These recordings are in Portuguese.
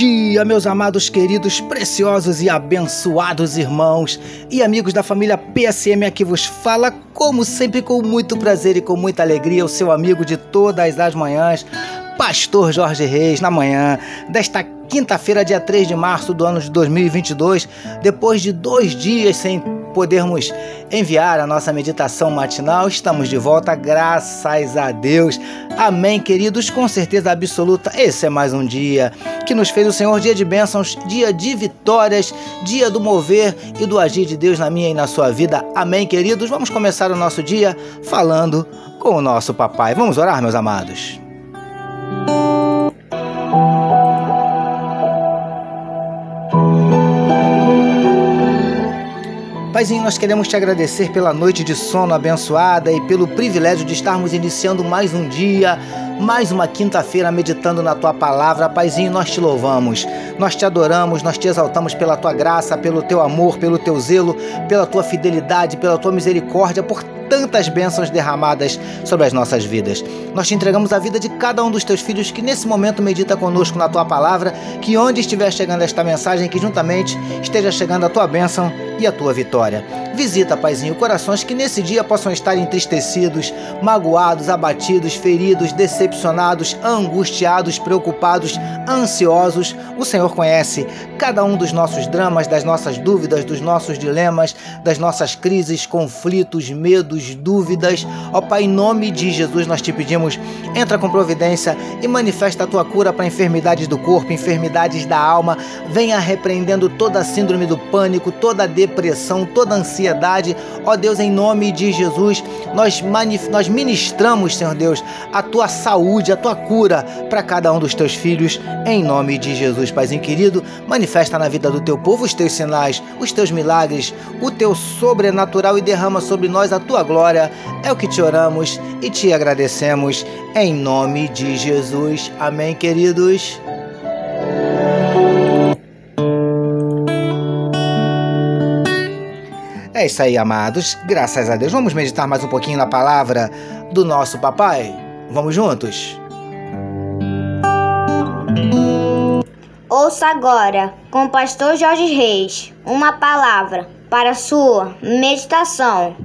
Dia, meus amados, queridos, preciosos e abençoados irmãos e amigos da família PSM aqui vos fala, como sempre, com muito prazer e com muita alegria, o seu amigo de todas as manhãs, Pastor Jorge Reis, na manhã desta quinta-feira, dia 3 de março do ano de 2022, depois de dois dias sem podermos enviar a nossa meditação matinal. Estamos de volta, graças a Deus. Amém, queridos. Com certeza absoluta, esse é mais um dia que nos fez o Senhor, dia de bênçãos, dia de vitórias, dia do mover e do agir de Deus na minha e na sua vida. Amém, queridos. Vamos começar o nosso dia falando com o nosso papai. Vamos orar, meus amados. Paizinho, nós queremos te agradecer pela noite de sono abençoada e pelo privilégio de estarmos iniciando mais um dia, mais uma quinta-feira meditando na tua palavra. Paizinho, nós te louvamos, nós te adoramos, nós te exaltamos pela tua graça, pelo teu amor, pelo teu zelo, pela tua fidelidade, pela tua misericórdia, por tantas bênçãos derramadas sobre as nossas vidas. Nós te entregamos a vida de cada um dos teus filhos que nesse momento medita conosco na tua palavra, que onde estiver chegando esta mensagem, que juntamente esteja chegando a tua bênção e a tua vitória. Visita, Paizinho, corações que nesse dia possam estar entristecidos, magoados, abatidos, feridos, decepcionados, angustiados, preocupados, ansiosos. O Senhor conhece cada um dos nossos dramas, das nossas dúvidas, dos nossos dilemas, das nossas crises, conflitos, medos, dúvidas. Ó Pai, em nome de Jesus nós te pedimos, entra com providência e manifesta a tua cura para enfermidades do corpo, enfermidades da alma. Venha repreendendo toda a síndrome do pânico, toda a depressão, toda a ansiedade. Ó Deus, em nome de Jesus, nós, nós ministramos, Senhor Deus, a tua saúde, a tua cura para cada um dos teus filhos, em nome de Jesus, Paizinho querido. Manifesta na vida do teu povo os teus sinais, os teus milagres, o teu sobrenatural e derrama sobre nós a tua glória. É o que te oramos e te agradecemos, em nome de Jesus. Amém, queridos. É isso aí, amados. Graças a Deus. Vamos meditar mais um pouquinho na palavra do nosso papai? Vamos juntos? Ouça agora, com o pastor Jorge Reis, uma palavra para sua meditação.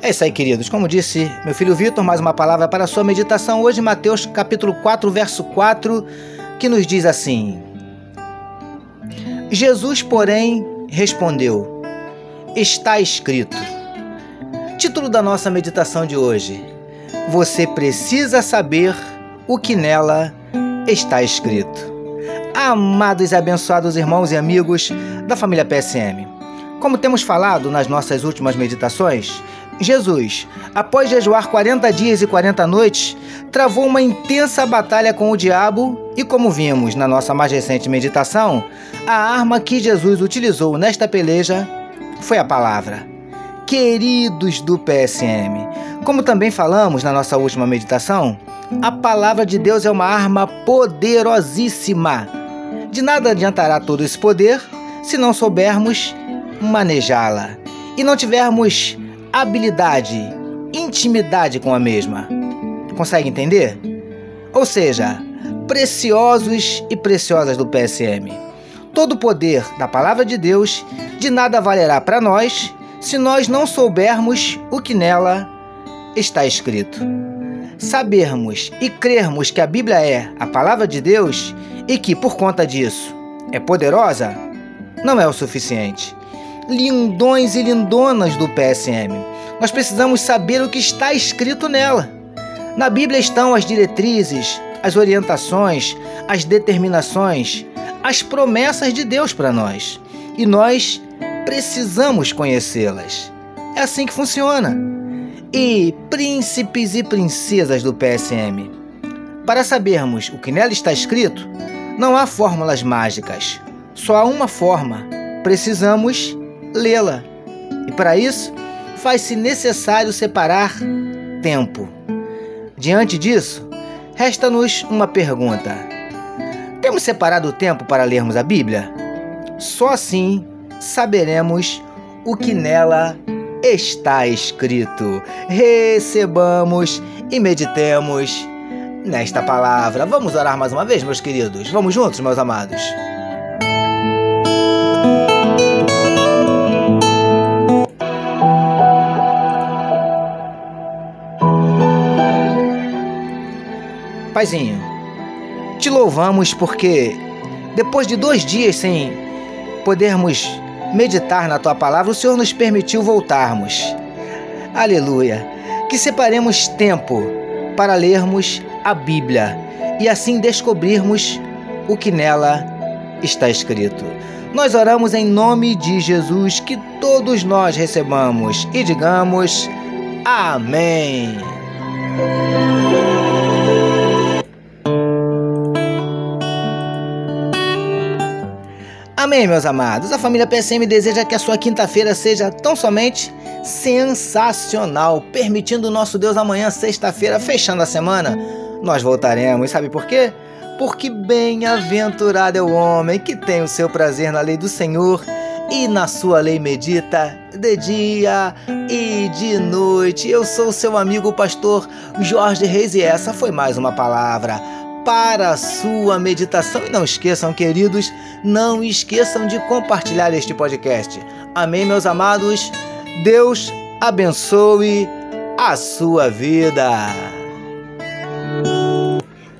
É isso aí, queridos. Como disse meu filho Vitor, mais uma palavra para sua meditação hoje, Mateus capítulo 4, verso 4, que nos diz assim: Jesus, porém, respondeu: Está escrito. Título da nossa meditação de hoje: Você precisa saber o que nela está escrito. Amados e abençoados irmãos e amigos da família PSM. Como temos falado nas nossas últimas meditações, Jesus, após jejuar 40 dias e 40 noites, travou uma intensa batalha com o diabo e, como vimos na nossa mais recente meditação, a arma que Jesus utilizou nesta peleja foi a palavra. Queridos do PSM, como também falamos na nossa última meditação, a palavra de Deus é uma arma poderosíssima. De nada adiantará todo esse poder se não soubermos manejá-la e não tivermos habilidade, intimidade com a mesma. Consegue entender? Ou seja, preciosos e preciosas do PSM. Todo o poder da palavra de Deus de nada valerá para nós se nós não soubermos o que nela está escrito. Sabermos e crermos que a Bíblia é a palavra de Deus e que, por conta disso, é poderosa, não é o suficiente lindões e lindonas do PSM. Nós precisamos saber o que está escrito nela. Na Bíblia estão as diretrizes, as orientações, as determinações, as promessas de Deus para nós. E nós precisamos conhecê-las. É assim que funciona. E príncipes e princesas do PSM. Para sabermos o que nela está escrito, não há fórmulas mágicas. Só há uma forma. Precisamos lê-la. E para isso, faz-se necessário separar tempo. Diante disso, resta-nos uma pergunta: temos separado tempo para lermos a Bíblia? Só assim saberemos o que nela está escrito. Recebamos e meditemos nesta palavra. Vamos orar mais uma vez, meus queridos? Vamos juntos, meus amados? Paizinho, te louvamos porque depois de dois dias sem podermos meditar na tua palavra, o Senhor nos permitiu voltarmos. Aleluia. Que separemos tempo para lermos a Bíblia e assim descobrirmos o que nela está escrito. Nós oramos em nome de Jesus que todos nós recebamos e digamos Amém. Amém, meus amados. A família PSM deseja que a sua quinta-feira seja tão somente sensacional, permitindo o nosso Deus amanhã, sexta-feira, fechando a semana. Nós voltaremos, sabe por quê? Porque bem-aventurado é o homem que tem o seu prazer na lei do Senhor e na sua lei medita de dia e de noite. Eu sou seu amigo pastor Jorge Reis e essa foi mais uma palavra para a sua meditação. E não esqueçam, queridos, não esqueçam de compartilhar este podcast. Amém, meus amados? Deus abençoe a sua vida.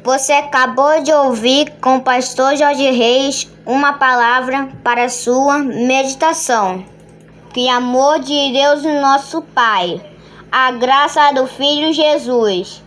Você acabou de ouvir com o pastor Jorge Reis uma palavra para a sua meditação. Que amor de Deus, nosso Pai, a graça do Filho Jesus